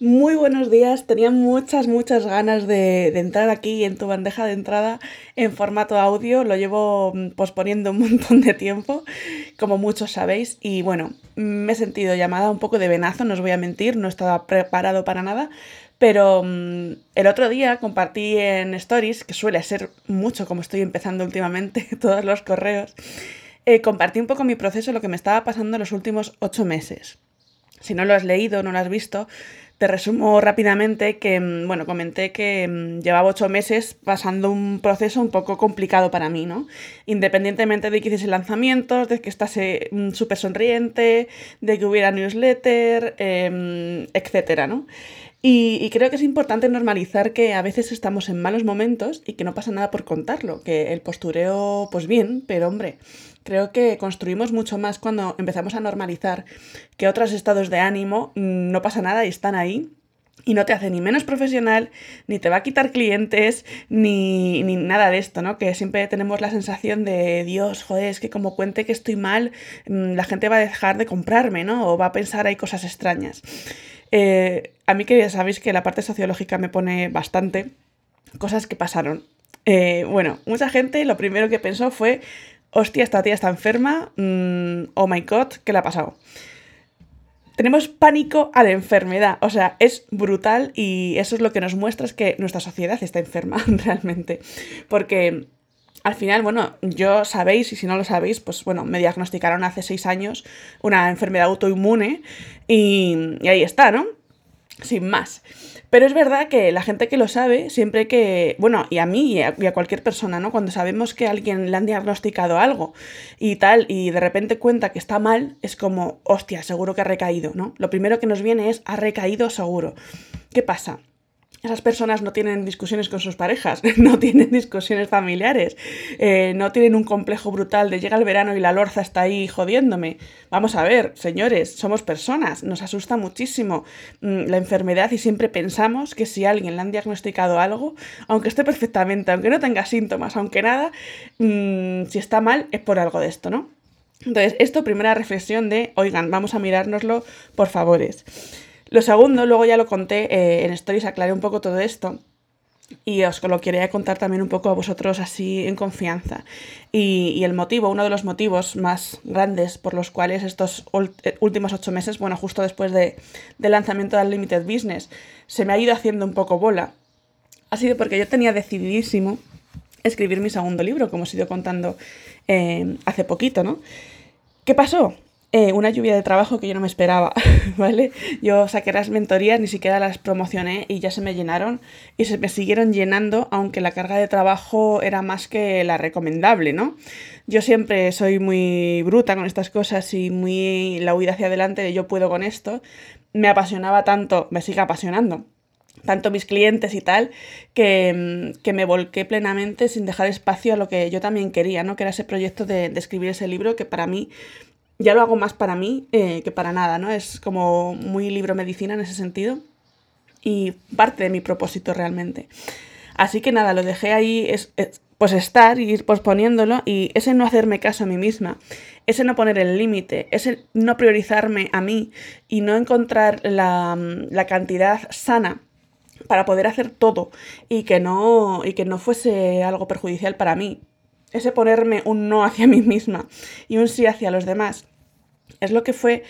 Muy buenos días, tenía muchas, muchas ganas de, entrar aquí en tu bandeja de entrada en formato audio, lo llevo mm, posponiendo un montón de tiempo, como muchos sabéis, y bueno, me he sentido llamada un poco de venazo, no os voy a mentir, no estaba preparado para nada, pero mm, el otro día compartí en Stories, que suele ser mucho como estoy empezando últimamente todos los correos, eh, compartí un poco mi proceso, lo que me estaba pasando en los últimos ocho meses. Si no lo has leído, no lo has visto, te resumo rápidamente que, mm, bueno, comenté que mm, llevaba ocho meses pasando un proceso un poco complicado para mí, ¿no? Independientemente de que hiciese lanzamientos, de que estase mm, súper sonriente, de que hubiera newsletter, eh, etcétera, ¿no? Y, creo que es importante normalizar que a veces estamos en malos momentos y que no pasa nada por contarlo, que el postureo, pues bien, pero hombre, creo que construimos mucho más cuando empezamos a normalizar que otros estados de ánimo mm, no pasa nada y están ahí y no te hace ni menos profesional, ni te va a quitar clientes, ni, ni, nada de esto, ¿no? Que siempre tenemos la sensación de, Dios, joder, es que como cuente que estoy mal, mm, la gente va a dejar de comprarme, ¿no? O va a pensar hay cosas extrañas. Eh, a mí que ya sabéis que la parte sociológica me pone bastante cosas que pasaron. Eh, bueno, mucha gente lo primero que pensó fue, hostia, esta tía está enferma, mm, oh my god, ¿qué le ha pasado? Tenemos pánico a la enfermedad, o sea, es brutal y eso es lo que nos muestra es que nuestra sociedad está enferma realmente. Porque al final, bueno, yo sabéis, y si no lo sabéis, pues bueno, me diagnosticaron hace seis años una enfermedad autoinmune y, y ahí está, ¿no? Sin más. Pero es verdad que la gente que lo sabe, siempre que, bueno, y a mí y a, cualquier persona, ¿no? Cuando sabemos que a alguien le han diagnosticado algo y tal, y de repente cuenta que está mal, es como, hostia, seguro que ha recaído, ¿no? Lo primero que nos viene es, ha recaído seguro. ¿Qué pasa? Esas personas no tienen discusiones con sus parejas, no tienen discusiones familiares, eh, no tienen un complejo brutal de llega el verano y la lorza está ahí jodiéndome. Vamos a ver, señores, somos personas, nos asusta muchísimo mm, la enfermedad y siempre pensamos que si alguien le han diagnosticado algo, aunque esté perfectamente, aunque no tenga síntomas, aunque nada, mm, si está mal es por algo de esto, ¿no? Entonces, esto, primera reflexión de, oigan, vamos a mirárnoslo, por favores. Lo segundo, luego ya lo conté eh, en Stories, aclaré un poco todo esto. Y os lo quería contar también un poco a vosotros así en confianza. Y, el motivo, uno de los motivos más grandes por los cuales estos eh, últimos ocho meses, bueno, justo después de, del lanzamiento del Limited Business, se me ha ido haciendo un poco bola, ha sido porque yo tenía decididísimo escribir mi segundo libro, como os he ido contando eh, hace poquito, ¿no? ¿Qué pasó? Eh, una lluvia de trabajo que yo no me esperaba, ¿vale? Yo saqué las mentorías, ni siquiera las promocioné y ya se me llenaron y se me siguieron llenando, aunque la carga de trabajo era más que la recomendable, ¿no? Yo siempre soy muy bruta con estas cosas y muy la huida hacia adelante de yo puedo con esto. Me apasionaba tanto, me sigue apasionando tanto mis clientes y tal, que, que, me volqué plenamente sin dejar espacio a lo que yo también quería, ¿no? Que era ese proyecto de escribir ese libro que para mí ya lo hago más para mí eh, que para nada, ¿no? Es como muy libro medicina en ese sentido y parte de mi propósito realmente. Así que nada, lo dejé ahí, es, pues estar y ir posponiéndolo y ese no hacerme caso a mí misma, ese no poner el límite, ese no priorizarme a mí y no encontrar la, la cantidad sana para poder hacer todo y que no y que no fuese algo perjudicial para mí ese ponerme un no hacia mí misma y un sí hacia los demás, es lo que fue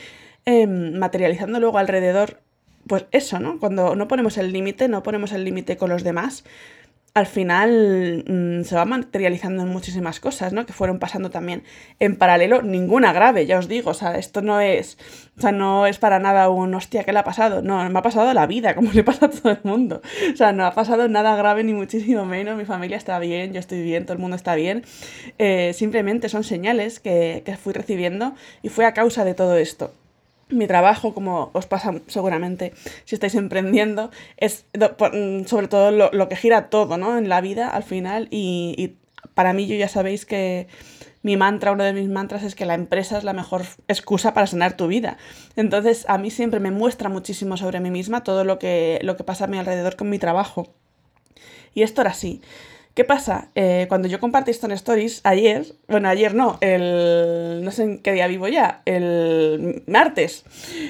em, materializando luego alrededor, pues eso, ¿no? Cuando no ponemos el límite, no ponemos el límite con los demás, al final mm, se va materializando en muchísimas cosas, ¿no? Que fueron pasando también en paralelo, ninguna grave, ya os digo, o sea, esto no es, o sea, no es para nada un hostia, ¿qué le ha pasado? No, me ha pasado la vida, como le pasa a todo el mundo. O sea, no ha pasado nada grave ni muchísimo menos, mi familia está bien, yo estoy bien, todo el mundo está bien. Eh, simplemente son señales que, que fui recibiendo y fue a causa de todo esto mi trabajo, como os pasa seguramente si estáis emprendiendo, es mm, sobre todo lo, que gira todo, ¿no? En la vida al final y, para mí yo ya sabéis que mi mantra, uno de mis mantras es que la empresa es la mejor excusa para sanar tu vida. Entonces a mí siempre me muestra muchísimo sobre mí misma todo lo que, lo que pasa a mi alrededor con mi trabajo. Y esto era así. ¿Qué pasa? Eh, cuando yo compartí esto en Stories, ayer, bueno, ayer no, el. no sé en qué día vivo ya, el martes,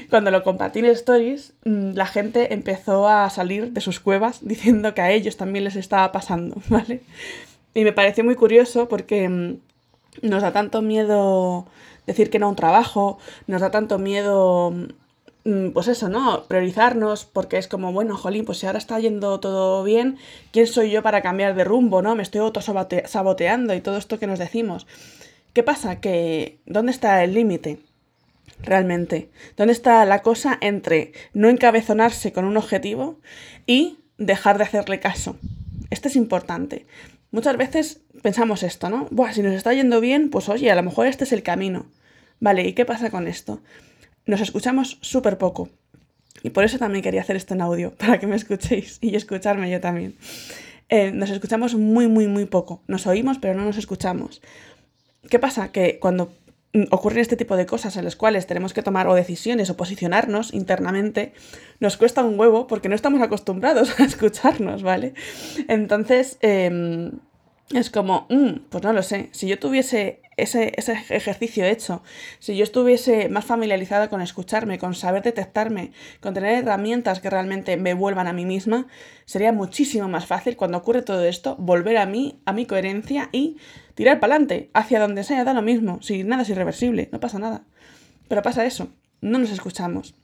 cuando lo compartí en Stories, mm, la gente empezó a salir de sus cuevas diciendo que a ellos también les estaba pasando, ¿vale? Y me pareció muy curioso porque mm, nos da tanto miedo decir que no a un trabajo, nos da tanto miedo Mm, pues eso, ¿no? Priorizarnos, porque es como, bueno, jolín, pues si ahora está yendo todo bien, ¿quién soy yo para cambiar de rumbo, ¿no? Me estoy autosaboteando y todo esto que nos decimos. ¿Qué pasa? Que, ¿dónde está el límite? Realmente. ¿Dónde está la cosa entre no encabezonarse con un objetivo y dejar de hacerle caso? Esto es importante. Muchas veces pensamos esto, ¿no? Buah, si nos está yendo bien, pues oye, a lo mejor este es el camino. Vale, ¿y qué pasa con esto? Nos escuchamos súper poco. Y por eso también quería hacer esto en audio, para que me escuchéis y escucharme yo también. Eh, nos escuchamos muy, muy, muy poco. Nos oímos, pero no nos escuchamos. ¿Qué pasa? Que cuando ocurren este tipo de cosas en las cuales tenemos que tomar o decisiones o posicionarnos internamente, nos cuesta un huevo porque no estamos acostumbrados a escucharnos, ¿vale? Entonces, em, es como, mm, pues no lo sé, si yo tuviese ese, ejercicio hecho, si yo estuviese más familiarizada con escucharme, con saber detectarme, con tener herramientas que realmente me vuelvan a mí misma, sería muchísimo más fácil cuando ocurre todo esto volver a mí, a mi coherencia y tirar para adelante, hacia donde sea, da lo mismo, si nada es irreversible, no pasa nada. Pero pasa eso, no nos escuchamos.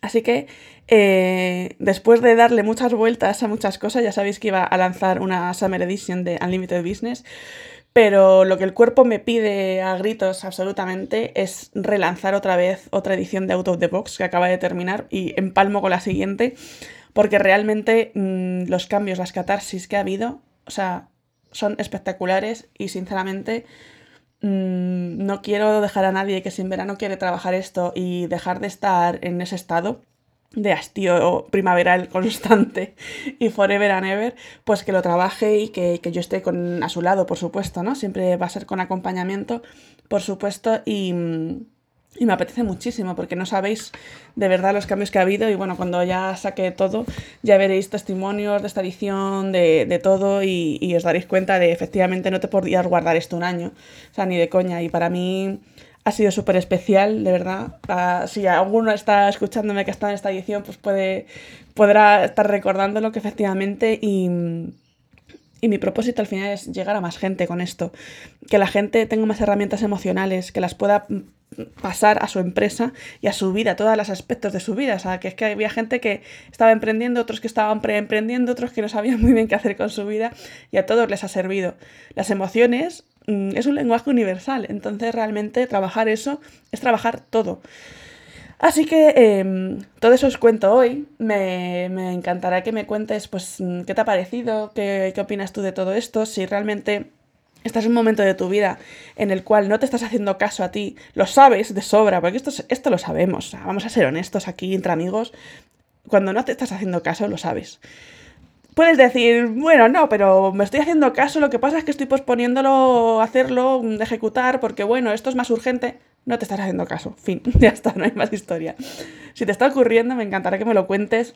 Así que eh, después de darle muchas vueltas a muchas cosas, ya sabéis que iba a lanzar una Summer Edition de Unlimited Business, pero lo que el cuerpo me pide a gritos absolutamente es relanzar otra vez otra edición de Out of the Box que acaba de terminar y empalmo con la siguiente, porque realmente mm, los cambios, las catarsis que ha habido, o sea, son espectaculares y sinceramente Mm, no quiero dejar a nadie que sin verano quiere trabajar esto y dejar de estar en ese estado de hastío primaveral constante y forever and ever, pues que lo trabaje y que, que, yo esté con, a su lado, por supuesto, ¿no? Siempre va a ser con acompañamiento, por supuesto, y, y me apetece muchísimo porque no sabéis de verdad los cambios que ha habido y bueno, cuando ya saque todo ya veréis testimonios de esta edición, de, de todo y, os daréis cuenta de efectivamente no te podías guardar esto un año, o sea, ni de coña. Y para mí ha sido súper especial, de verdad. Ah, si alguno está escuchándome que está en esta edición, pues puede, podrá estar recordándolo que efectivamente y... Y mi propósito al final es llegar a más gente con esto, que la gente tenga más herramientas emocionales, que las pueda pasar a su empresa y a su vida, todos los aspectos de su vida. O sea, que es que había gente que estaba emprendiendo, otros que estaban preemprendiendo, otros que no sabían muy bien qué hacer con su vida y a todos les ha servido. Las emociones es un lenguaje universal, entonces realmente trabajar eso es trabajar todo. Así que em, todo eso os cuento hoy. Me, me, encantará que me cuentes pues mm, qué te ha parecido, qué, qué opinas tú de todo esto, si realmente estás en un momento de tu vida en el cual no te estás haciendo caso a ti, lo sabes de sobra, porque esto, esto lo sabemos, vamos a ser honestos aquí entre amigos, cuando no te estás haciendo caso, lo sabes. Puedes decir, bueno, no, pero me estoy haciendo caso, lo que pasa es que estoy posponiéndolo, hacerlo, ejecutar, porque bueno, esto es más urgente. No te estás haciendo caso. Fin, ya está, no hay más historia. Si te está ocurriendo, me encantará que me lo cuentes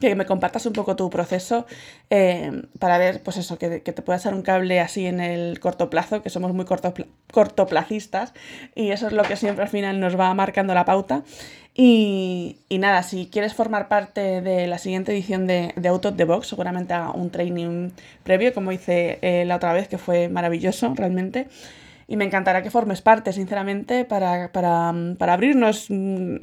que me compartas un poco tu proceso eh, para ver, pues eso, que, te pueda echar un cable así en el corto plazo, que somos muy cortoplacistas y eso es lo que siempre al final nos va marcando la pauta. Y, nada, si quieres formar parte de la siguiente edición de, de Out of the Box, seguramente haga un training previo, como hice eh, la otra vez, que fue maravilloso realmente y me encantará que formes parte, sinceramente, para, para, para, abrirnos,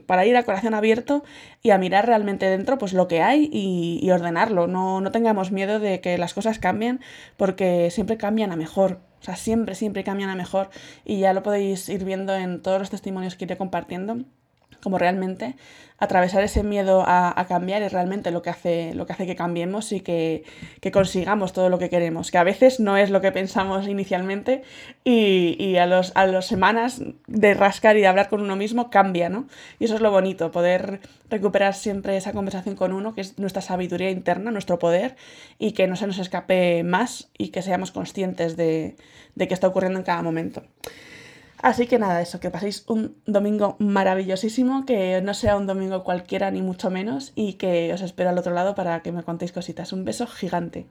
para ir a corazón abierto y a mirar realmente dentro pues lo que hay y, y, ordenarlo. No, no tengamos miedo de que las cosas cambien porque siempre cambian a mejor. O sea, siempre, siempre cambian a mejor y ya lo podéis ir viendo en todos los testimonios que iré compartiendo como realmente atravesar ese miedo a, cambiar es realmente lo que hace, lo que, hace que cambiemos y que, consigamos todo lo que queremos, que a veces no es lo que pensamos inicialmente y, a, los, a las semanas de rascar y de hablar con uno mismo cambia, ¿no? Y eso es lo bonito, poder recuperar siempre esa conversación con uno, que es nuestra sabiduría interna, nuestro poder, y que no se nos escape más y que seamos conscientes de, de qué está ocurriendo en cada momento. Así que nada, eso, que paséis un domingo maravillosísimo, que no sea un domingo cualquiera ni mucho menos y que os espero al otro lado para que me contéis cositas. Un beso gigante.